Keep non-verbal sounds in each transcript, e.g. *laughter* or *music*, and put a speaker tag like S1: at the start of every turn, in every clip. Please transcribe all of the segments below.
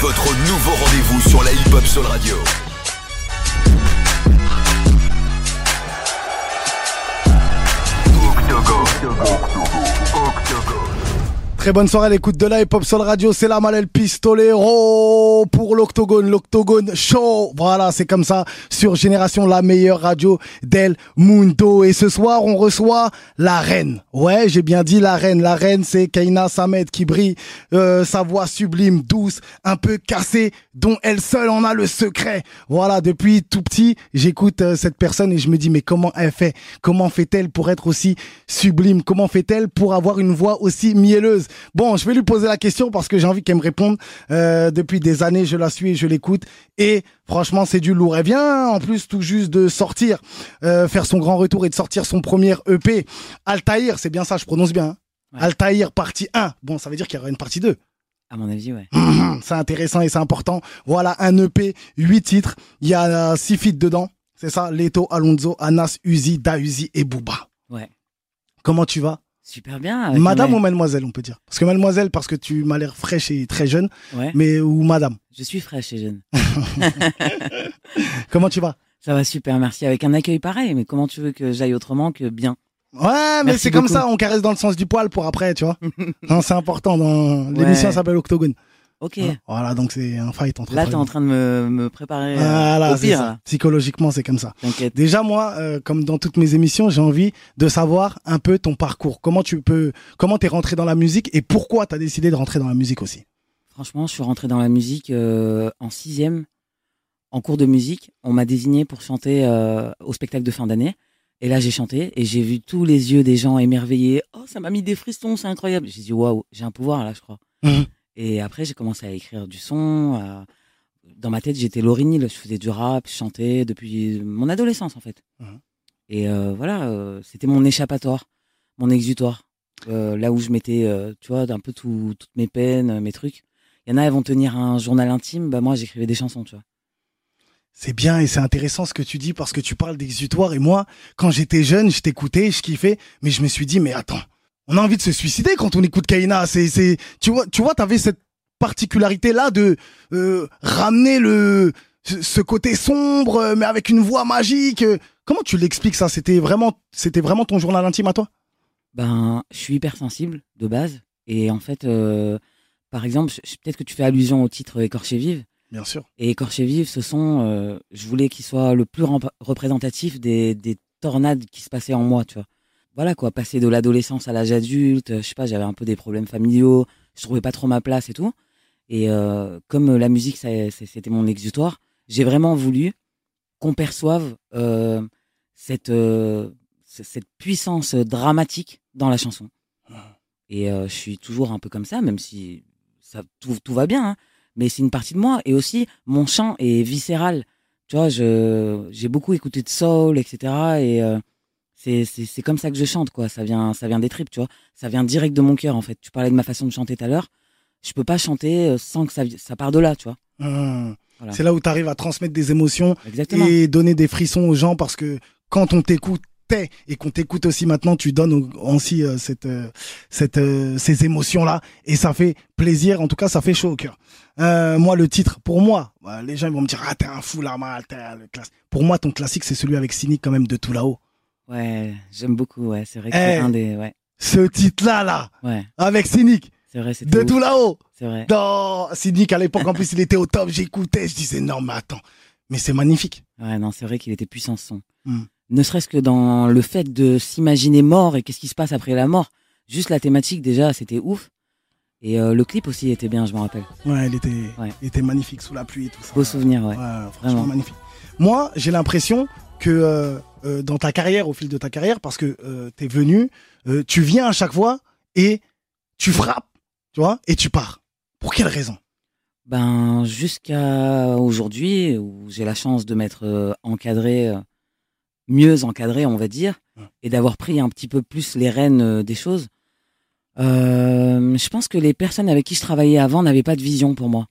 S1: Votre nouveau rendez-vous sur la hip-hop Soul Radio.
S2: Très bonne soirée à l'écoute de la hip-hop Soul Radio, c'est la Malel Pistolero pour l'Octogone, l'Octogone Show. Voilà, c'est comme ça sur Génération, la meilleure radio del mundo. Et ce soir, on reçoit la reine. Ouais, j'ai bien dit la reine. La reine, c'est Kaina Samed qui brille, euh, sa voix sublime, douce, un peu cassée, dont elle seule en a le secret. Voilà, depuis tout petit, j'écoute euh, cette personne et je me dis, mais comment elle fait? Comment fait-elle pour être aussi sublime? Comment fait-elle pour avoir une voix aussi mielleuse? Bon, je vais lui poser la question parce que j'ai envie qu'elle me réponde. Euh, depuis des années, je la suis et je l'écoute. Et franchement, c'est du lourd. Elle vient en plus tout juste de sortir, euh, faire son grand retour et de sortir son premier EP. Altaïr, c'est bien ça, je prononce bien. Hein
S3: Ouais.
S2: Altaïr, partie 1. Bon, ça veut dire qu'il y aura une partie 2.
S3: À mon avis, ouais.
S2: c'est intéressant et c'est important. Voilà, un EP, 8 titres. Il y a 6 feats dedans. C'est ça, Leto, Alonso, Anas, Uzi, Da Uzi et Booba.
S3: Ouais.
S2: Comment tu vas?
S3: Super bien. avec
S2: Madame ou mademoiselle, on peut dire. Parce que mademoiselle, parce que tu m'as l'air fraîche et très jeune,
S3: Ouais.
S2: mais ou madame.
S3: Je suis fraîche et jeune. *laughs* *laughs*
S2: Comment tu vas?
S3: Ça va super, merci. Avec un accueil pareil, mais comment tu veux que j'aille autrement que bien?
S2: Ouais, mais c'est comme ça, on caresse dans le sens du poil pour après, tu vois. non, *laughs* c'est important. Dans l'émission
S3: Ouais.
S2: s'appelle Octogone.
S3: Ok.
S2: Voilà, donc c'est un fight entre.
S3: Là, t'es en train de me, me préparer euh,
S2: Voilà,
S3: au pire.
S2: ça. Psychologiquement, c'est comme ça. Déjà, moi, euh, comme dans toutes mes émissions, j'ai envie de savoir un peu ton parcours. Comment tu peux, comment t'es rentré dans la musique et pourquoi t'as décidé de rentrer dans la musique aussi?
S3: Franchement, je suis rentré dans la musique euh, en sixième, en cours de musique. On m'a désigné pour chanter euh, au spectacle de fin d'année. Et là, j'ai chanté et j'ai vu tous les yeux des gens émerveillés. Oh, ça m'a mis des frissons, c'est incroyable. J'ai dit, waouh, j'ai un pouvoir là, je crois.
S2: Mhm.
S3: Et après, j'ai commencé à écrire du son. Dans ma tête, j'étais Hill. Je faisais du rap, je chantais depuis mon adolescence, en fait. Et euh, voilà, euh, c'était mon échappatoire, mon exutoire. Euh, là où je mettais, euh, tu vois, un peu tout- toutes mes peines, mes trucs. Il y en a, elles vont tenir un journal intime. Bah, moi, j'écrivais des chansons, tu vois.
S2: C'est bien et c'est intéressant ce que tu dis parce que tu parles d'exutoire et moi, quand j'étais jeune, je t'écoutais, je kiffais, mais je me suis dit, mais attends, on a envie de se suicider quand on écoute Kaina. C'est, c'est, tu vois, tu vois, t'avais cette particularité là de euh, ramener le ce côté sombre, euh, mais avec une voix magique. Comment tu l'expliques ça? C'était vraiment, c'était vraiment ton journal intime à toi?
S3: Ben, je suis hypersensible de base. Et en fait, euh, par exemple, peut-être que tu fais allusion au titre Écorché Vive.
S2: Bien sûr.
S3: Et Écorché Vive, ce sont, euh, je voulais qu'il soit le plus représentatif des, des tornades qui se passaient en moi, tu vois. Voilà quoi, passer de l'adolescence à l'âge adulte, je sais pas, j'avais un peu des problèmes familiaux, je trouvais pas trop ma place et tout. Et euh, comme la musique, c'était mon exutoire, j'ai vraiment voulu qu'on perçoive euh, cette, euh, cette puissance dramatique dans la chanson. Et je suis toujours un peu comme ça, même si ça, tout, tout va bien. hein. Mais c'est une partie de moi. Et aussi, mon chant est viscéral. Tu vois, j'ai beaucoup écouté de soul, etc. Et c'est, c'est, c'est comme ça que je chante, quoi. Ça vient, ça vient des tripes, tu vois. Ça vient direct de mon cœur, en fait. Tu parlais de ma façon de chanter tout à l'heure. Je peux pas chanter euh, sans que ça, ça part de là, tu vois. Voilà.
S2: C'est là où tu arrives à transmettre des émotions
S3: Exactement.
S2: et donner des frissons aux gens parce que quand on t'écoutait et qu'on t'écoute aussi maintenant, tu donnes au- aussi euh, cette, euh, cette, euh, ces émotions-là et ça fait plaisir. En tout cas, ça fait chaud au cœur. Euh, moi, le titre, pour moi, bah, les gens ils vont me dire ah t'es un fou là, mal, t'es un- le classe. Pour moi, ton classique c'est celui avec Cynic quand même de tout là-haut.
S3: Ouais, j'aime beaucoup, ouais. C'est vrai que
S2: Eh.
S3: c'est un des, ouais.
S2: Ce titre-là, là,
S3: Ouais,
S2: avec Cynic
S3: c'est vrai, c'était
S2: de
S3: ouf.
S2: tout là-haut.
S3: C'est vrai.
S2: Non, Cynic à l'époque en plus il était au top. J'écoutais, je disais non mais attends, mais c'est magnifique.
S3: Ouais, non, c'est vrai qu'il était puissant ce son.
S2: Hmm.
S3: Ne serait-ce que dans le fait de s'imaginer mort et qu'est-ce qui se passe après la mort. Juste la thématique déjà, c'était ouf. Et euh, le clip aussi était bien, je m'en rappelle.
S2: Ouais, il était,
S3: Ouais.
S2: il était magnifique sous la pluie et tout ça.
S3: Beau souvenir, ouais.
S2: Ouais, franchement
S3: Vraiment.
S2: magnifique. Moi, j'ai l'impression que euh, euh, dans ta carrière, au fil de ta carrière, parce que euh, t'es venu, euh, tu viens à chaque fois et tu frappes, tu vois, et tu pars. Pour quelle raison?
S3: Ben, jusqu'à aujourd'hui, où j'ai la chance de m'être euh, encadré, mieux encadré, on va dire,
S2: Ouais.
S3: et d'avoir pris un petit peu plus les rênes des choses, je pense que les personnes avec qui je travaillais avant n'avaient pas de vision pour moi.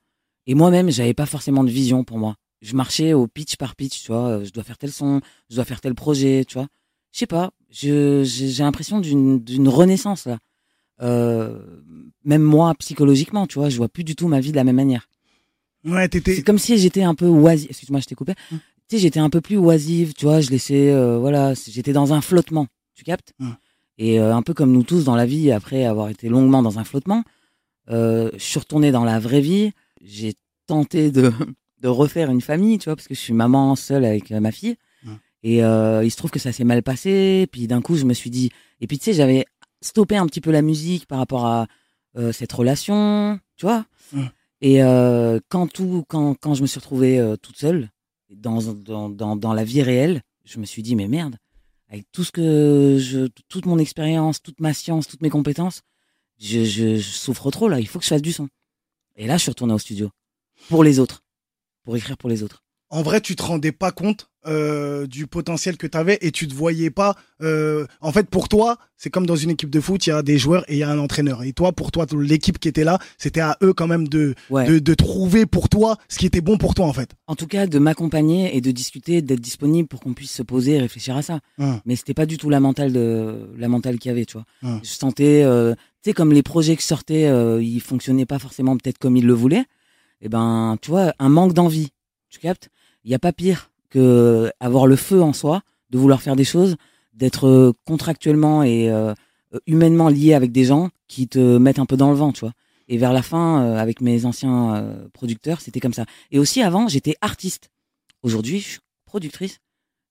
S3: Et moi-même, j'avais pas forcément de vision pour moi. Je marchais au pitch par pitch, tu vois, euh, je dois faire tel son, je dois faire tel projet, tu vois. Je sais pas, je- j'ai l'impression d'une d'une renaissance là. Euh, même moi, psychologiquement, tu vois, je vois plus du tout ma vie de la même manière.
S2: Ouais,
S3: C'est
S2: t'étais.
S3: comme si j'étais un peu oisive. Excuse-moi, je t'ai coupé.
S2: Hum.
S3: Tu sais, j'étais un peu plus oisive, tu vois. Je laissais, euh, voilà, c'est- j'étais dans un flottement. Tu captes?
S2: Hum.
S3: Et euh, un peu comme nous tous dans la vie, après avoir été longuement dans un flottement, euh, je suis retourné dans la vraie vie. J'ai tenté de, *laughs* de refaire une famille, tu vois, parce que je suis maman seule avec euh, ma fille. Et euh, il se trouve que ça s'est mal passé. Puis d'un coup, je me suis dit. Et puis tu sais, j'avais stoppé un petit peu la musique par rapport à euh, cette relation, tu vois. Et euh, quand tout, quand, quand je me suis retrouvée euh, toute seule dans, dans, dans, dans la vie réelle, je me suis dit mais merde, avec tout ce que je, toute mon expérience, toute ma science, toutes mes compétences, je, je, je souffre trop là. Il faut que je fasse du son. Et là, je suis retourné au studio pour les autres, pour écrire pour les autres.
S2: En vrai, tu te rendais pas compte euh, du potentiel que t'avais et tu te voyais pas. euh, en fait, pour toi, c'est comme dans une équipe de foot, il y a des joueurs et il y a un entraîneur. Et toi, pour toi, l'équipe qui était là, c'était à eux quand même de,
S3: Ouais.
S2: de, de trouver pour toi ce qui était bon pour toi en fait.
S3: En tout cas, de m'accompagner et de discuter, d'être disponible pour qu'on puisse se poser et réfléchir à ça.
S2: Hum.
S3: Mais c'était pas du tout la mentale de la mentale qu'il y avait, tu vois.
S2: Hum.
S3: Je sentais, euh, tu sais, comme les projets qui sortaient, ils fonctionnaient pas forcément peut-être comme ils le voulaient. Et ben, tu vois, un manque d'envie. Tu captes? Il y a pas pire que avoir le feu en soi, de vouloir faire des choses, d'être euh, contractuellement et euh, humainement lié avec des gens qui te mettent un peu dans le vent, tu vois. Et vers la fin, euh, avec mes anciens euh, producteurs, c'était comme ça. Et aussi avant, j'étais artiste. Aujourd'hui, je suis productrice.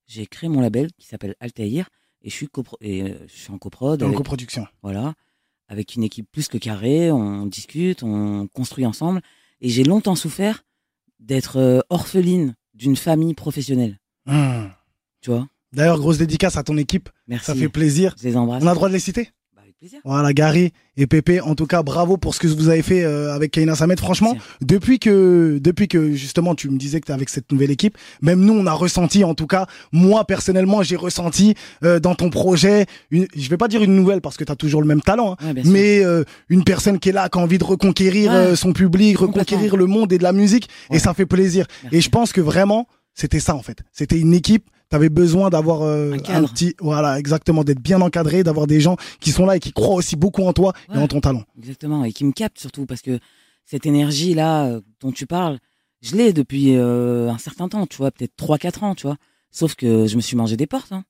S3: J'ai créé mon label qui s'appelle Altaïr et je suis copro- et je suis en coprod avec,
S2: coproduction.
S3: voilà, avec une équipe plus que carrée. On discute, on construit ensemble. Et j'ai longtemps souffert d'être euh, orpheline d'une famille professionnelle.
S2: Hum.
S3: Tu vois?
S2: D'ailleurs, grosse dédicace à ton équipe,
S3: Merci.
S2: ça fait plaisir.
S3: Je les embrasse.
S2: On a le droit de les citer?
S3: Plaisir.
S2: Voilà, Gary et Pépé, en tout cas, bravo pour ce que vous avez fait euh, avec Kaina Samet. Franchement, depuis que, depuis que justement tu me disais que tu avec cette nouvelle équipe, même nous, on a ressenti, en tout cas, moi personnellement, j'ai ressenti euh, dans ton projet, une, je vais pas dire une nouvelle parce que tu as toujours le même talent, hein,
S3: Ouais,
S2: mais euh, une personne qui est là, qui a envie de reconquérir
S3: Ouais.
S2: son public, reconquérir le monde et de la musique, et ça fait plaisir.
S3: Merci.
S2: Et je pense que vraiment, c'était ça en fait. C'était une équipe. T'avais besoin d'avoir euh,
S3: Un
S2: un, petit, voilà, exactement, d'être bien encadré, d'avoir des gens qui sont là et qui croient aussi beaucoup en toi et en ton talent.
S3: Exactement, et qui me capte surtout, parce que cette énergie-là euh, dont tu parles, je l'ai depuis euh, un certain temps, tu vois, peut-être 3-4 ans, tu vois. Sauf que je me suis mangé des portes. Hein.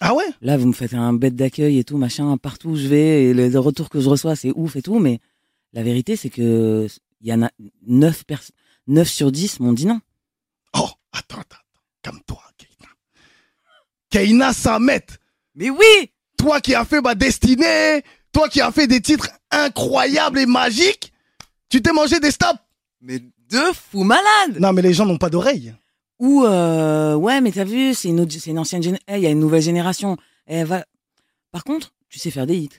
S2: Ah ouais?
S3: Là, vous me faites un bête d'accueil et tout, machin, partout où je vais, et les retours que je reçois, c'est ouf et tout, mais la vérité, c'est que il y en a 9, 9 sur 10 m'ont dit non.
S2: Oh, attends, attends, attends. calme-toi, Keina. Samet,
S3: Mais oui
S2: toi qui as fait ma destinée, toi qui as fait des titres incroyables et magiques, tu t'es mangé des stops.
S3: Mais de fou malade
S2: Non, mais les gens n'ont pas d'oreilles.
S3: Ou, euh, ouais, mais t'as vu, c'est une, autre- c'est une ancienne génération, il y a une nouvelle génération. Elle va... Par contre, tu sais faire des hits.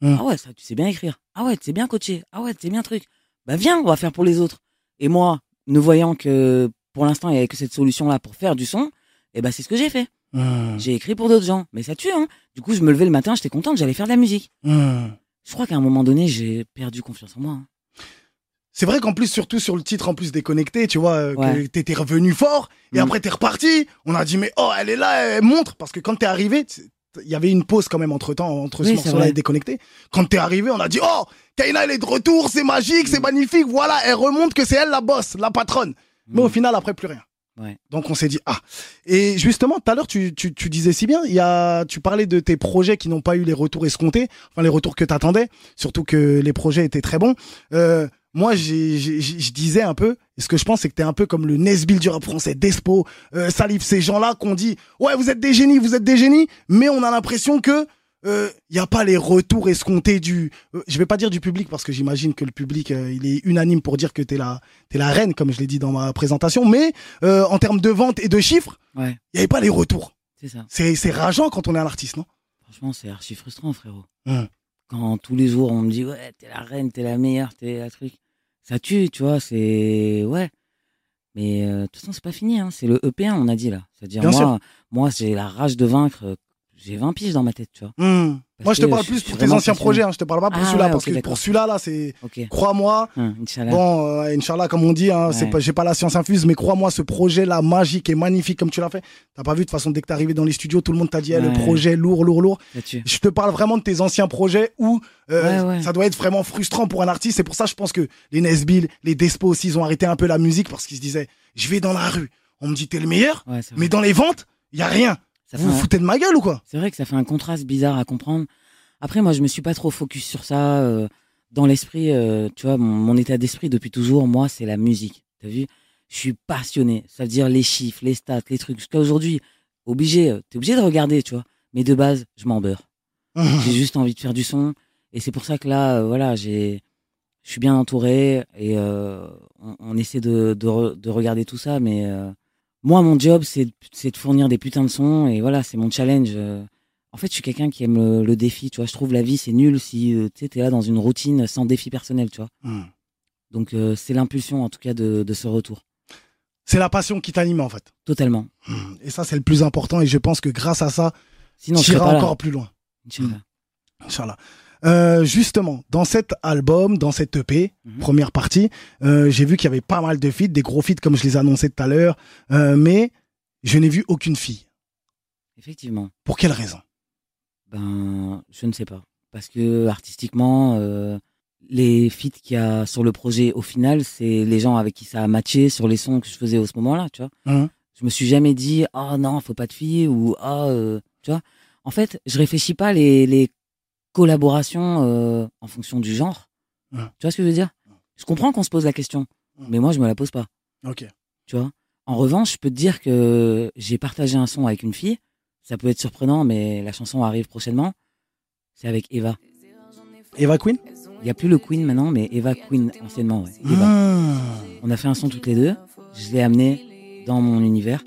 S2: Hmm.
S3: Ah ouais, ça, tu sais bien écrire. Ah ouais, tu sais bien coacher. Ah ouais, tu sais bien truc. Bah viens, on va faire pour les autres. Et moi, ne voyant que pour l'instant, il y avait que cette solution-là pour faire du son, et bah c'est ce que j'ai fait.
S2: Hum,
S3: J'ai écrit pour d'autres gens. Mais ça tue, hein. Du coup, je me levais le matin, j'étais content que j'allais faire de la musique.
S2: hum.
S3: Je crois qu'à un moment donné, j'ai perdu confiance en moi. hein.
S2: C'est vrai qu'en plus, surtout sur le titre en plus déconnecté, tu vois, euh, que t'étais revenu fort et
S3: Mm.
S2: après t'es reparti. On a dit mais oh elle est là, elle montre parce que quand t'es arrivé, il y avait une pause quand même entre temps entre
S3: Oui,
S2: ce morceau-là et déconnecté. Quand t'es arrivé, on a dit oh Kaina elle est de retour, c'est magique, c'est magnifique, voilà, elle remonte que c'est elle la boss, la patronne. Mais au final après plus rien. Donc on s'est dit ah. Et justement tout à l'heure tu, tu, tu disais si bien, il y a tu parlais de tes projets qui n'ont pas eu les retours escomptés, enfin les retours que t'attendais, surtout que les projets étaient très bons. Euh, moi je disais un peu, et ce que je pense c'est que t'es un peu comme le Nesbill du rap français, Despo, euh, Salif, ces gens-là qu'on dit ouais vous êtes des génies, vous êtes des génies, mais on a l'impression que il y a pas les retours escomptés du euh, je vais pas dire du public parce que j'imagine que le public euh, il est unanime pour dire que t'es la t'es la reine comme je l'ai dit dans ma présentation mais euh, en termes de vente et de chiffres
S3: Ouais,
S2: il y avait pas les retours
S3: c'est ça.
S2: c'est rageant quand on est un artiste non?
S3: Franchement, c'est archi frustrant, frérot.
S2: Hum.
S3: Quand tous les jours on me dit ouais, t'es la reine, t'es la meilleure, t'es la truc. Ça tue, tu vois, c'est. Ouais. Mais euh, de toute façon, c'est pas fini, hein. c'est le EP1, on a dit là. C'est-à-dire, moi,
S2: sûr.
S3: moi j'ai la rage de vaincre. J'ai 20 piges dans ma tête, tu vois.
S2: Hmm. Moi, je te parle plus pour tes anciens projets. Hein. Je te parle pas pour
S3: Ah
S2: celui-là
S3: ouais,
S2: parce que pour celui-là, là, c'est
S3: Ok.
S2: crois-moi.
S3: Hum, Inch'Allah.
S2: Bon, euh, Inch'Allah, comme on dit, hein, c'est
S3: Ouais.
S2: pas, j'ai pas la science infuse, mais crois-moi, ce projet-là, magique et magnifique comme tu l'as fait, t'as pas vu de toute façon, dès que t'es arrivé dans les studios, tout le monde t'a dit, eh, le projet lourd, lourd, lourd. Je te parle vraiment de tes anciens projets où euh, ça doit être vraiment frustrant pour un artiste. C'est pour ça, je pense que les Nesbill, les Despo aussi, ils ont arrêté un peu la musique parce qu'ils se disaient, je vais dans la rue, on me dit t'es le meilleur, mais dans les ventes, il y a rien.
S3: Ça
S2: Vous vous
S3: un-
S2: foutez de ma gueule ou quoi?
S3: C'est vrai que ça fait un contraste bizarre à comprendre. Après, moi, je me suis pas trop focus sur ça. euh, dans l'esprit, euh, tu vois, mon, mon état d'esprit depuis toujours, moi, c'est la musique. T'as vu? Je suis passionné. Ça veut dire les chiffres, les stats, les trucs. Jusqu'à aujourd'hui, obligé, euh, t'es obligé de regarder, tu vois. Mais de base, je m'en beurre. *laughs* J'ai juste envie de faire du son. Et c'est pour ça que là, euh, voilà, j'ai, je suis bien entouré et on, on essaie de, de, re- de regarder tout ça. Mais moi, mon job, c'est, de- fournir des putains de sons et voilà, c'est mon challenge. euh. En fait, je suis quelqu'un qui aime le, le défi. Tu vois, je trouve la vie c'est nul si euh, tu sais, t'es là dans une routine sans défi personnel. Tu vois.
S2: Hmm.
S3: Donc euh, c'est l'impulsion en tout cas de, de ce retour.
S2: C'est la passion qui t'anime en fait.
S3: Totalement.
S2: Hmm. Et ça, c'est le plus important. Et je pense que grâce à ça,
S3: Sinon,
S2: tu iras encore
S3: là.
S2: plus loin.
S3: Inch'Allah.
S2: Inch'Allah. Euh, justement, dans cet album, dans cette EP,
S3: Mhm.
S2: première partie, euh, j'ai vu qu'il y avait pas mal de feats, des gros feats comme je les annonçais tout à l'heure, euh, mais je n'ai vu aucune fille.
S3: Effectivement.
S2: Pour quelle raison?
S3: Ben, je ne sais pas. Parce que artistiquement, les feats qu'il y a sur le projet, au final, c'est les gens avec qui ça a matché sur les sons que je faisais au ce moment-là, tu vois.
S2: Mhm.
S3: Je me suis jamais dit, ah non, faut pas de filles, ou ah, tu vois. En fait, je réfléchis pas les, les collaborations euh, en fonction du genre. Tu vois ce que je veux dire? Je comprends qu'on se pose la question, mais moi, je me la pose pas
S2: Ok.
S3: tu vois? En revanche, je peux te dire que j'ai partagé un son avec une fille. Ça peut être surprenant, mais la chanson arrive prochainement. C'est avec Eva.
S2: Eva Queen?
S3: Il n'y a plus le Queen maintenant, mais Eva Queen anciennement, ouais. Eva. On a fait un son toutes les deux. Je l'ai amené dans mon univers.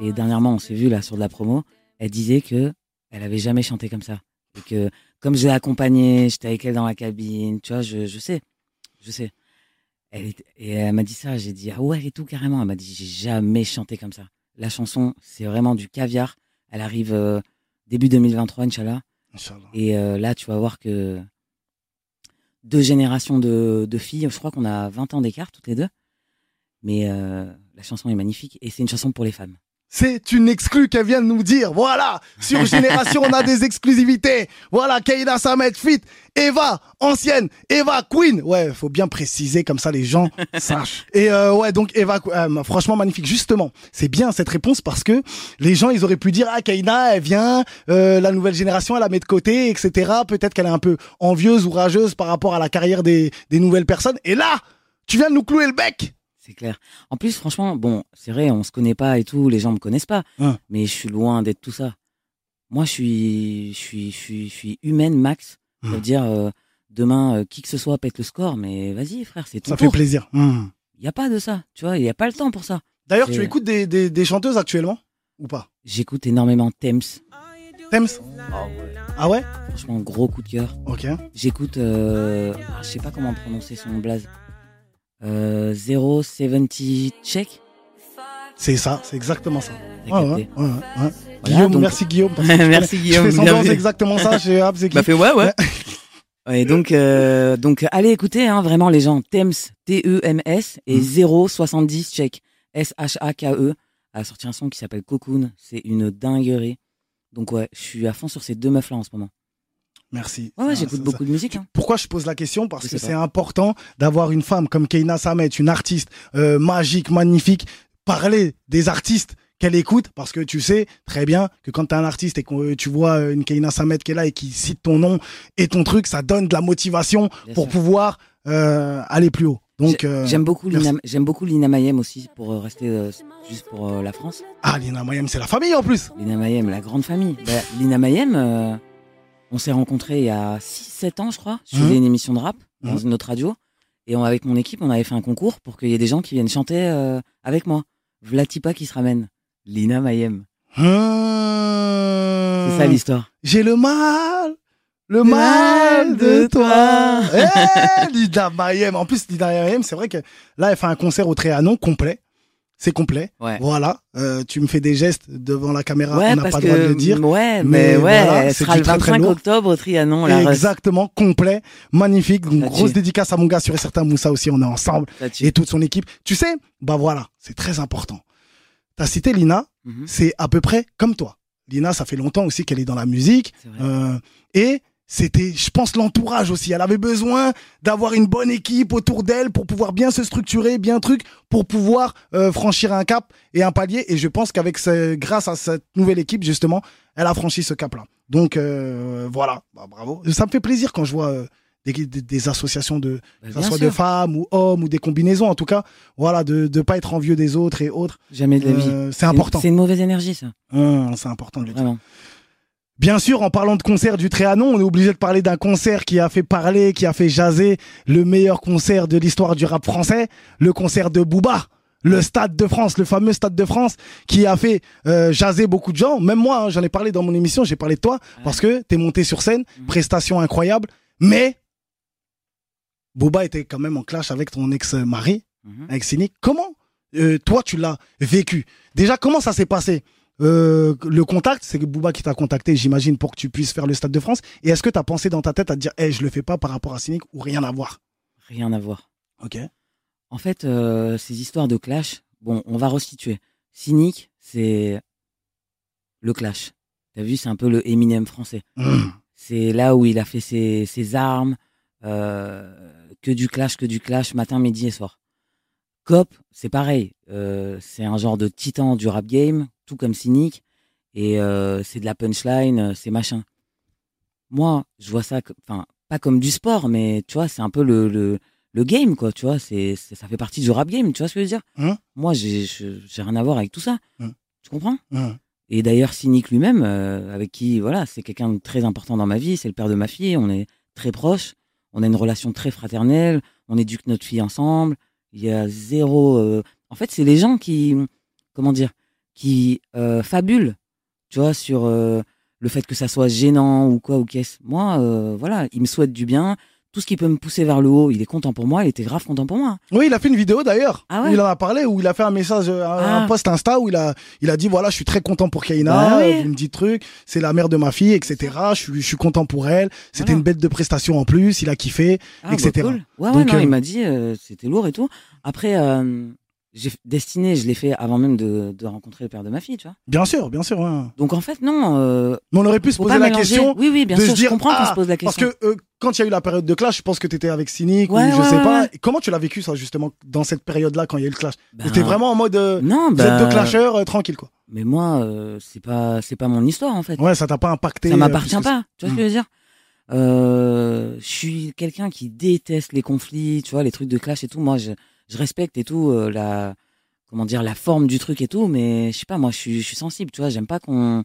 S3: Et dernièrement, on s'est vu là sur de la promo. Elle disait que elle avait jamais chanté comme ça. Et que comme je l'ai accompagnée, j'étais avec elle dans la cabine, tu vois, je, je sais, je sais. Elle et elle m'a dit ça, j'ai dit ah ouais et tout carrément. Elle m'a dit j'ai jamais chanté comme ça. La chanson, c'est vraiment du caviar. Elle arrive euh, début 2023, Inch'Allah.
S2: Inch'Allah.
S3: Et euh, là, tu vas voir que deux générations de, de filles, je crois qu'on a 20 ans d'écart toutes les deux. Mais euh, la chanson est magnifique et c'est une chanson pour les femmes.
S2: C'est une exclue qu'elle vient de nous dire. Voilà. Sur Génération, on a des exclusivités. Voilà. Kaina Samet Fit. Eva, ancienne. Eva Queen. Ouais, faut bien préciser comme ça les gens *laughs* sachent. Et euh, ouais, donc Eva, euh, franchement magnifique. Justement, c'est bien cette réponse parce que les gens, ils auraient pu dire, ah, Kaina, elle vient, euh, la nouvelle génération, elle la met de côté, etc. Peut-être qu'elle est un peu envieuse ou rageuse par rapport à la carrière des, des nouvelles personnes. Et là, tu viens de nous clouer le bec.
S3: C'est clair. En plus, franchement, bon, c'est vrai, on se connaît pas et tout, les gens me connaissent pas.
S2: Hein.
S3: Mais je suis loin d'être tout ça. Moi, je suis, je suis, je suis, je suis humaine max. Ça veut
S2: Hum.
S3: dire, euh, demain, euh, qui que ce soit pète le score, mais vas-y, frère, c'est ton
S2: Ça fait plaisir. Hmm.
S3: Il y a pas de ça, tu vois, il y a pas le temps pour ça.
S2: D'ailleurs, tu écoutes des, des, des chanteuses actuellement ou pas?
S3: J'écoute énormément Thames.
S2: Thames? Ah ouais?
S3: Franchement, gros coup de cœur.
S2: Ok.
S3: J'écoute, euh, ah, je sais pas comment prononcer son blaze. Euh, 070 check.
S2: C'est ça, c'est exactement ça. Ouais, ouais, ouais.
S3: Voilà,
S2: Guillaume,
S3: donc-
S2: merci Guillaume. parce que *laughs* je
S3: Merci Guillaume.
S2: Je fais
S3: bien
S2: semblant,
S3: vu.
S2: c'est exactement ça. Ah, c'est qui
S3: Bah fait ouais ouais. *laughs* Ouais, donc euh, donc allez écouter hein, vraiment les gens Thames T E et
S2: Mm.
S3: 070 check S H A K E a sorti un son qui s'appelle Cocoon, c'est une dinguerie. Donc ouais, je suis à fond sur ces deux meufs là en ce moment.
S2: Merci.
S3: Ouais, ouais j'écoute
S2: ça,
S3: beaucoup de musique hein.
S2: Pourquoi je pose la question? Parce que c'est important d'avoir une femme comme Keina Samet, une artiste euh, magique, magnifique, parler des artistes qu'elle écoute, parce que tu sais très bien que quand tu es un artiste et que euh, tu vois euh, une Keina Samet qui est là et qui cite ton nom et ton truc, ça donne de la motivation
S3: Bien
S2: pour
S3: sûr.
S2: pouvoir euh, aller plus haut. Donc,
S3: J'ai-
S2: euh,
S3: j'aime beaucoup. Lina, j'aime beaucoup Lina Mayem aussi pour euh, rester juste pour la France.
S2: ah, Lina Mayem, c'est la famille en plus.
S3: Lina Mayem, la grande famille. Bah, Lina Mayem, on s'est rencontrés il y a 6-7 ans, je crois. Je faisais une émission de rap dans une autre radio. Et on, avec mon équipe, on avait fait un concours pour qu'il y ait des gens qui viennent chanter euh, avec moi. Vlatipa qui se ramène. Lina Mayem.
S2: Hmm.
S3: C'est ça l'histoire.
S2: J'ai le mal, le mal de toi. Eh, Lina Mayem. En plus, Lina Mayem, c'est vrai que là, elle fait un concert au Trianon complet. C'est complet.
S3: Ouais.
S2: Voilà, euh, tu me fais des gestes devant la caméra,
S3: ouais,
S2: on n'a pas le droit de le dire.
S3: Ouais,
S2: mais
S3: mais, ouais,
S2: voilà,
S3: sera le
S2: très, très
S3: 25
S2: lourd.
S3: octobre au Trianon, la.
S2: Exactement, complet, magnifique. Donc, grosse dédicace à mon gars sur et certain Moussa aussi, on est ensemble. Et toute son équipe. Tu sais, bah voilà, c'est très important. T'as cité Lina,
S3: Mhm,
S2: c'est à peu près comme toi. Lina, ça fait longtemps aussi qu'elle est dans la musique. Euh, et c'était, je pense, l'entourage aussi. Elle avait besoin d'avoir une bonne équipe autour d'elle pour pouvoir bien se structurer, bien truc, pour pouvoir euh, franchir un cap et un palier. Et je pense qu'avec ce, grâce à cette nouvelle équipe, justement, elle a franchi ce cap-là. Donc euh, voilà, Bah, bravo. Ça me fait plaisir quand je vois euh, des, des- des associations de,
S3: Bah,
S2: que ça soit de femmes ou hommes ou des combinaisons, en tout cas, voilà, de ne pas être envieux des autres et autres.
S3: Jamais de la vie.
S2: Euh, c'est important.
S3: C'est une mauvaise énergie, ça.
S2: Hum, c'est important de le dire.
S3: Vraiment.
S2: Bien sûr, en parlant de concert du Trianon, on est obligé de parler d'un concert qui a fait parler, qui a fait jaser le meilleur concert de l'histoire du rap français, le concert de Booba. Le Stade de France, le fameux Stade de France, qui a fait euh, jaser beaucoup de gens. Même moi, hein, j'en ai parlé dans mon émission, j'ai parlé de toi, parce que t'es monté sur scène,
S3: Mhm.
S2: prestation incroyable, mais Booba était quand même en clash avec ton ex-mari,
S3: Mhm.
S2: avec Cynic. Comment euh, toi tu l'as vécu? Déjà, comment ça s'est passé? Euh, Le contact, c'est Booba qui t'a contacté, j'imagine, pour que tu puisses faire le Stade de France. Et est-ce que tu as pensé dans ta tête à te dire, hey, je le fais pas par rapport à Cynic ou rien à voir?
S3: Rien à voir.
S2: Ok.
S3: En fait, euh, ces histoires de clash, bon, on va restituer. Cynique, c'est le clash. T'as vu, c'est un peu le Eminem français.
S2: Mmh.
S3: C'est là où il a fait ses, ses armes, euh, que du clash, que du clash, matin, midi et soir. Cop, c'est pareil. Euh, c'est un genre de titan du rap game, tout comme Cynique. Et euh, c'est de la punchline, euh, c'est machin. Moi, je vois ça, enfin, pas comme du sport, mais tu vois, c'est un peu le, le, le game, quoi, tu vois. C'est, ça fait partie du rap game, tu vois ce que je veux dire?
S2: Hein?
S3: Moi, j'ai, j'ai rien à voir avec tout ça.
S2: Hein?
S3: Tu comprends?
S2: Mmh.
S3: et d'ailleurs, Cynic lui-même, euh, avec qui, voilà, c'est quelqu'un de très important dans ma vie, c'est le père de ma fille, on est très proches, on a une relation très fraternelle, on éduque notre fille ensemble, il y a zéro... euh, En fait, c'est les gens qui, comment dire, qui euh, fabulent, tu vois, sur euh, le fait que ça soit gênant ou quoi ou qu'est-ce. Moi, euh, voilà, il me souhaite du bien, tout ce qui peut me pousser vers le haut, il est content pour moi, il était grave content pour moi.
S2: Oui, il a fait une vidéo d'ailleurs.
S3: Ah ouais
S2: où il en a parlé, où il a fait un message, euh, un,
S3: Ah.
S2: un post Insta où il a, il a dit voilà, je suis très content pour Kaina,
S3: Bah ouais.
S2: euh, vous me dites truc, c'est la mère de ma fille, etc. Je suis, je suis content pour elle. C'était
S3: Voilà.
S2: une bête de prestation en plus, il a kiffé.
S3: Ah,
S2: etc.
S3: bah, cool. Ouais, ouais,
S2: Donc,
S3: non,
S2: euh,
S3: il m'a dit, euh, c'était lourd et tout. Après, euh, Destiné, je l'ai fait avant même de, de rencontrer le père de ma fille, tu vois.
S2: Bien sûr, bien sûr. ouais.
S3: Donc en fait, non. euh,
S2: Mais on aurait pu se poser la
S3: mélanger.
S2: question
S3: Oui, oui, bien
S2: de
S3: sûr.
S2: dire
S3: je comprends qu'on
S2: ah,
S3: se pose la
S2: Parce
S3: question.
S2: que euh, quand il y a eu la période de clash, je pense que tu étais avec Cynic
S3: Ouais,
S2: ou je
S3: ouais,
S2: sais pas. Comment tu l'as vécu ça justement dans cette période-là quand il y a eu le clash?
S3: Ben,
S2: T'étais vraiment en mode euh,
S3: Non,
S2: vous
S3: bah,
S2: êtes deux clasheurs euh, tranquille quoi.
S3: Mais moi, c'est pas, c'est pas mon histoire en fait.
S2: Ouais, ça t'a pas impacté.
S3: ça m'appartient pas. Tu vois ce que je veux dire? Je suis quelqu'un qui déteste les conflits, tu vois, les trucs de clash et tout. Moi, je, je respecte et tout euh, la, comment dire, la forme du truc et tout, mais je sais pas, moi, je suis, je suis sensible, tu vois. J'aime pas qu'on,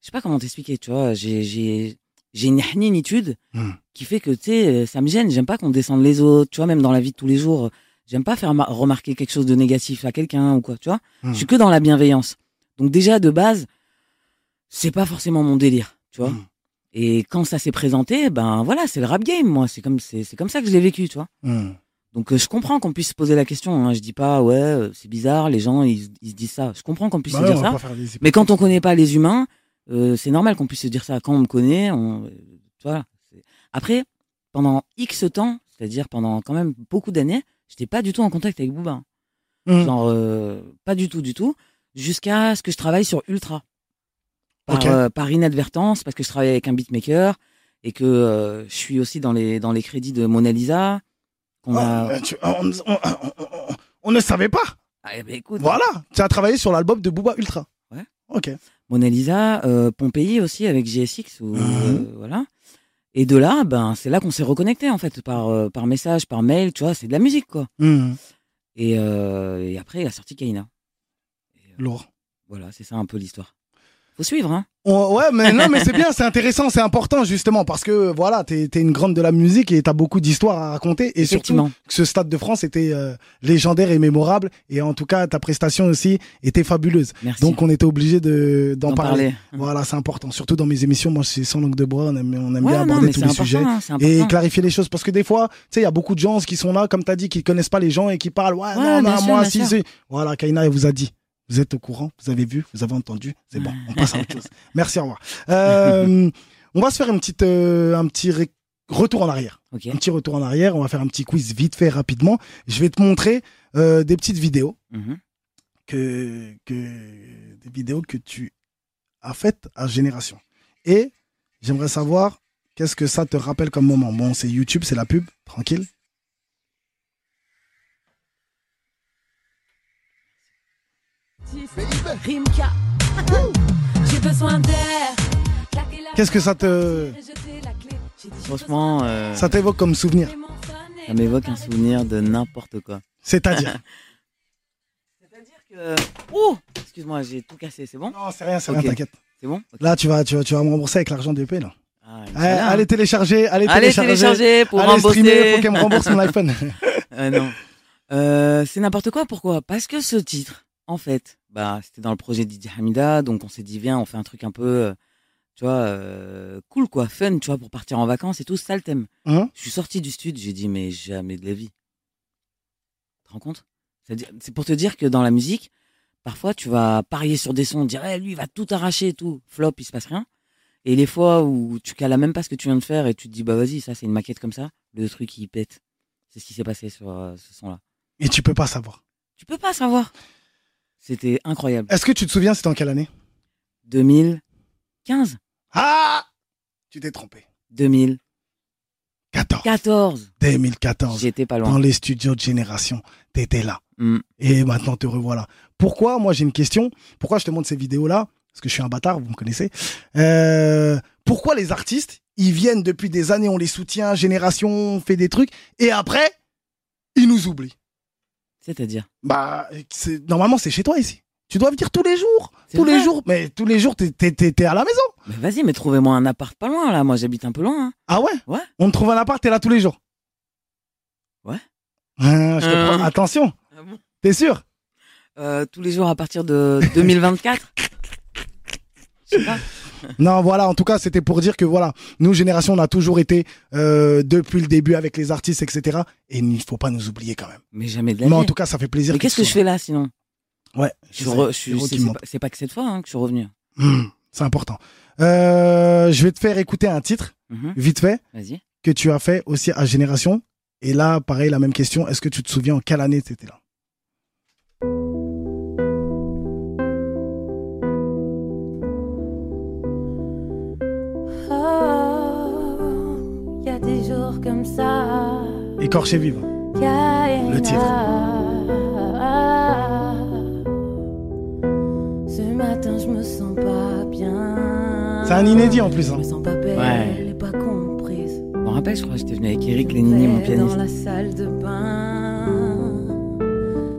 S3: je sais pas comment t'expliquer, tu vois. J'ai, j'ai, j'ai une haninitude
S2: Hmm.
S3: qui fait que tu sais, euh, ça me gêne. J'aime pas qu'on descende les autres, tu vois, même dans la vie de tous les jours. J'aime pas faire ma- remarquer quelque chose de négatif à quelqu'un ou quoi, tu vois. Je suis que dans la bienveillance. Donc déjà de base, c'est pas forcément mon délire, tu vois.
S2: Hmm.
S3: Et quand ça s'est présenté, ben voilà, c'est le rap game, moi. C'est comme c'est comme ça que je l'ai vécu, tu vois. Donc euh, je comprends qu'on puisse se poser la question. Hein. Je dis pas ouais, euh, c'est bizarre, les gens ils, ils se disent ça. Je comprends qu'on puisse
S2: Bah
S3: se
S2: ouais,
S3: dire ça.
S2: des
S3: Mais quand on connaît pas les humains, euh, c'est normal qu'on puisse se dire ça. Quand on me connaît, on, euh, c'est- Après, pendant X temps, c'est-à-dire pendant quand même beaucoup d'années, j'étais pas du tout en contact avec Booba.
S2: Hmm.
S3: Genre, euh, pas du tout, du tout. Jusqu'à ce que je travaille sur Ultra. Par, euh, par inadvertance, parce que je travaille avec un beatmaker et que euh, je suis aussi dans les, dans les crédits de Mona Lisa. Qu'on
S2: Ah,
S3: a...
S2: euh, tu- on, on- on- on- ne savait pas.
S3: Ah, eh ben, écoute,
S2: Voilà, tu as travaillé sur l'album de Booba Ultra.
S3: Ouais.
S2: Ok.
S3: Mona Lisa, euh, Pompéi aussi avec GSX. Ou,
S2: Mhm.
S3: euh, voilà. Et de là, ben, c'est là qu'on s'est reconnecté en fait, par, euh, par message, par mail, tu vois, c'est de la musique quoi.
S2: Hmm.
S3: Et, euh, et après, il a sorti Kaina. Euh,
S2: Lourd.
S3: voilà, c'est ça un peu l'histoire. Faut suivre, hein.
S2: On- ouais, mais non, mais c'est *laughs* bien, c'est intéressant, c'est important justement parce que voilà, t'es es une grande de la musique et t'as beaucoup d'histoires à raconter et surtout que ce Stade de France était euh, légendaire et mémorable et en tout cas ta prestation aussi était fabuleuse.
S3: Merci.
S2: Donc on était obligé de d'en parler.
S3: parler.
S2: Voilà, c'est important. Surtout dans mes émissions, moi c'est sans langue de bois, on aime, on aime
S3: Ouais,
S2: bien aborder tous les sujets
S3: hein,
S2: et clarifier les choses parce que des fois, tu sais, il y a beaucoup de gens qui sont là, comme t'as dit, qui connaissent pas les gens et qui parlent. Ouais,
S3: Ouais,
S2: non, non,
S3: sûr,
S2: moi, si, si. Voilà, Kaina, elle vous a dit. Vous êtes au courant, vous avez vu, vous avez entendu, c'est bon, on passe à autre chose. *laughs* Merci, au revoir. Euh, on va se faire une petite, euh, un petit retour en arrière. Un petit retour en arrière, on va faire un petit quiz vite fait, rapidement. Je vais te montrer euh, des petites vidéos
S3: Mhm.
S2: que, que des vidéos que tu as faites à Génération. Et j'aimerais savoir qu'est-ce que ça te rappelle comme moment? Bon, c'est YouTube, c'est la pub, tranquille.
S4: Rimka. *laughs* J'ai besoin d'air.
S2: Qu'est-ce que ça te
S3: Franchement, euh,
S2: ça t'évoque comme souvenir
S3: ça m'évoque un souvenir de n'importe quoi.
S2: C'est-à-dire *laughs*
S3: C'est-à-dire que. Oh Excuse-moi, j'ai tout cassé, c'est bon
S2: Non, c'est rien, c'est rien, t'inquiète.
S3: C'est bon.
S2: Là, tu vas, tu vas, tu vas me rembourser avec l'argent EP là.
S3: Ah,
S2: Allez,
S3: Inch'Allah, hein.
S2: allez télécharger, allez,
S3: Allez
S2: télécharger,
S3: télécharger pour
S2: allez streamer,
S3: rembourser.
S2: faut qu'elle me rembourse mon iPhone.
S3: Euh, *laughs* non. Euh, c'est n'importe quoi. Pourquoi? Parce que ce titre, en fait, bah, c'était dans le projet Didier Hamida, donc on s'est dit viens, on fait un truc un peu, euh, tu vois, euh, cool quoi, fun, tu vois, pour partir en vacances et tout. Ça le thème.
S2: Hein?
S3: Je suis sorti du studio, j'ai dit mais jamais de la vie. Tu te rends compte? C'est pour te dire que dans la musique, parfois tu vas parier sur des sons, dire Eh, lui il va tout arracher et tout, flop, il se passe rien. Et les fois où tu cales même pas ce que tu viens de faire et tu te dis bah vas-y, ça c'est une maquette comme ça, le truc il pète. C'est ce qui s'est passé sur euh, ce son-là.
S2: Et tu peux pas savoir.
S3: Tu peux pas savoir. C'était incroyable.
S2: Est-ce que tu te souviens, c'était en quelle année?
S3: 2015,
S2: Ah Tu t'es trompé.
S3: 2014,
S2: 14. 2014.
S3: j'étais pas
S2: Dans
S3: loin.
S2: les studios de Génération, t'étais là.
S3: Hmm.
S2: Et maintenant, te revoilà. Pourquoi Moi, j'ai une question? Pourquoi je te montre ces vidéos-là? Parce que je suis un bâtard, vous me connaissez. Euh, pourquoi les artistes, ils viennent depuis des années, on les soutient, Génération, on fait des trucs, et après, ils nous oublient?
S3: C'est-à-dire
S2: Bah, c'est- normalement, c'est chez toi ici. Tu dois venir tous les jours.
S3: C'est
S2: Tous les jours. Mais tous les jours, t'es- t'es t'es- t'es à la maison.
S3: Mais vas-y, mais trouvez-moi un appart pas loin là. Moi j'habite un peu loin. hein.
S2: Ah ouais?
S3: Ouais.
S2: On te trouve un appart, t'es là tous les jours.
S3: Ouais.
S2: Ah, je te
S3: Euh.
S2: prends- Attention, t'es sûr?
S3: Euh, tous les jours à partir de 2024 *laughs* Je sais pas. *laughs*
S2: Non, voilà, en tout cas, c'était pour dire que voilà, nous, Génération, on a toujours été euh, depuis le début avec les artistes, etc. Et il ne faut pas nous oublier quand même.
S3: Mais jamais de la
S2: Mais en tout cas, ça fait plaisir.
S3: Mais qu'est-ce que je fais là sinon?
S2: Ouais,
S3: je je
S2: Héros
S3: c'est- pas, que cette fois hein, que je suis revenu.
S2: Hmm, c'est important. Euh, je vais te faire écouter un titre,
S3: Mhm.
S2: vite fait,
S3: Vas-y.
S2: que tu as fait aussi à Génération. Et là, pareil, la même question. Est-ce que tu te souviens en quelle année tu étais là?
S4: Comme ça.
S2: Écorché vive.
S4: Le
S2: titre.
S4: Ce matin, je me sens pas bien.
S2: C'est un inédit en plus.
S4: Je
S2: hein.
S4: me sens pas belle
S3: Ouais.
S4: et pas comprise.
S3: Je me rappelle, je crois que j'étais venu avec Eric Lénini, mon
S4: Dans
S3: pianiste.
S4: la salle de bain.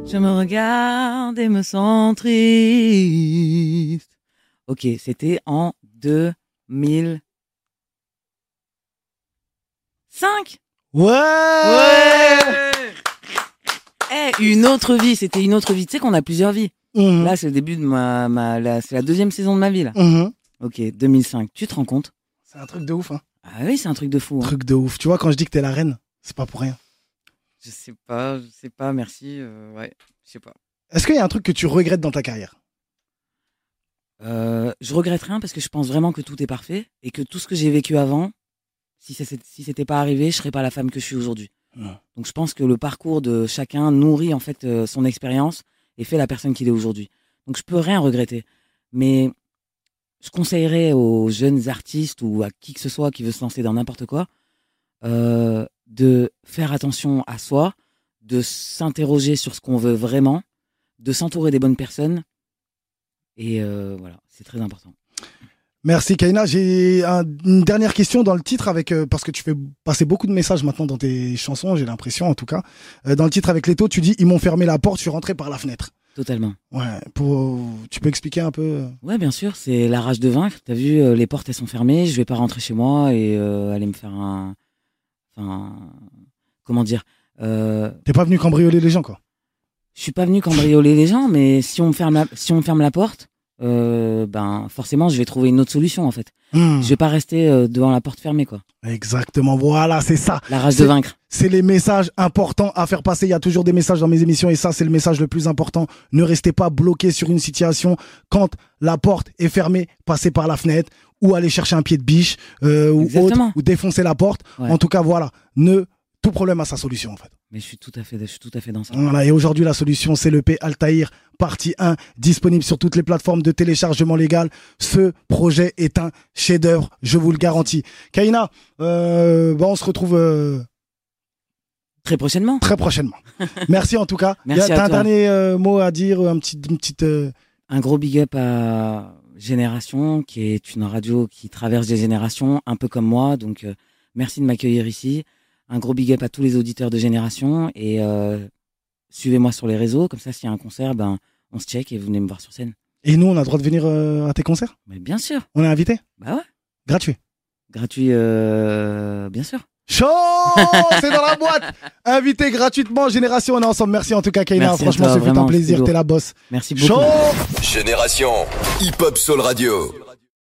S3: Je me regarde et me sens triste. Ok, c'était en 2005
S2: Ouais,
S3: Eh, une autre vie, c'était une autre vie. Tu sais qu'on a plusieurs vies.
S2: Mhm.
S3: Là, c'est le début de ma, ma la- c'est la deuxième saison de ma vie là.
S2: Mhm.
S3: Ok, 2005. Tu te rends compte?
S2: C'est un truc de ouf. Hein.
S3: Ah oui, c'est un truc de fou. hein.
S2: Truc de ouf. Tu vois, quand je dis que t'es la reine, c'est pas pour rien.
S3: Je sais pas, je sais pas, merci. euh, ouais, je sais pas.
S2: Est-ce qu'il y a un truc que tu regrettes dans ta carrière?
S3: Euh, je regrette rien parce que je pense vraiment que tout est parfait et que tout ce que j'ai vécu avant, si s'est- si c'était pas arrivé, je serais pas la femme que je suis aujourd'hui.
S2: Ouais.
S3: Donc je pense que le parcours de chacun nourrit en fait euh, son expérience et fait la personne qu'il est aujourd'hui. Donc je peux rien regretter. Mais je conseillerais aux jeunes artistes ou à qui que ce soit qui veut se lancer dans n'importe quoi euh, de faire attention à soi, de s'interroger sur ce qu'on veut vraiment, de s'entourer des bonnes personnes. Et euh, voilà, c'est très important.
S2: Merci Kaina. J'ai un- une dernière question dans le titre avec euh, parce que tu fais passer beaucoup de messages maintenant dans tes chansons, j'ai l'impression en tout cas. Euh, dans le titre avec Leto, tu dis ils m'ont fermé la porte, je suis rentré par la fenêtre.
S3: Totalement.
S2: Ouais, pour, tu peux expliquer un peu euh,
S3: Ouais, bien sûr, c'est la rage de vaincre. T'as vu, euh, les portes elles sont fermées, je vais pas rentrer chez moi et euh, aller me faire un. Enfin. Comment dire euh,
S2: T'es pas venu cambrioler les gens, quoi?
S3: Je suis pas venu cambrioler les gens, mais si on me ferme la, si on me ferme la porte, euh, ben forcément je vais trouver une autre solution en fait.
S2: Hmm.
S3: Je vais pas rester euh, devant la porte fermée quoi.
S2: Exactement, voilà, c'est ça.
S3: La rage de vaincre.
S2: C'est les messages importants à faire passer. Il y a toujours des messages dans mes émissions et ça, c'est le message le plus important. Ne restez pas bloqué sur une situation quand la porte est fermée. Passez par la fenêtre ou aller chercher un pied de biche euh, ou autre ou défoncer la porte.
S3: Ouais.
S2: En tout cas, voilà. Ne tout problème a sa solution en fait.
S3: Mais je suis tout à fait, je suis tout à fait dans ça.
S2: Voilà, et aujourd'hui, la solution, c'est le P Altaïr, partie 1, disponible sur toutes les plateformes de téléchargement légal. Ce projet est un chef-d'œuvre, je vous le garantis. Kaina, euh, bah, on se retrouve euh,
S3: Très prochainement.
S2: très prochainement. *laughs* Merci en tout cas.
S3: Merci
S2: T'as un
S3: toi.
S2: dernier euh, mot à dire, un petit, une petite.
S3: Un gros big up à Génération, qui est une radio qui traverse des générations, un peu comme moi. Donc, merci de m'accueillir ici. Un gros big up à tous les auditeurs de Génération et euh, suivez-moi sur les réseaux. Comme ça, s'il y a un concert, ben, on se check et vous venez me voir sur scène.
S2: Et nous, on a le droit de venir euh, à tes concerts?
S3: Mais bien sûr.
S2: On est invité
S3: Bah ouais.
S2: Gratuit?
S3: Gratuit, euh, bien sûr.
S2: Chaud *laughs* C'est dans la boîte Invité gratuitement, Génération, on est ensemble. Merci en tout cas, Kaina. Franchement, c'est fait un plaisir, t'es la boss.
S3: Merci beaucoup.
S2: Chaud
S1: Génération Hip Hop Soul Radio.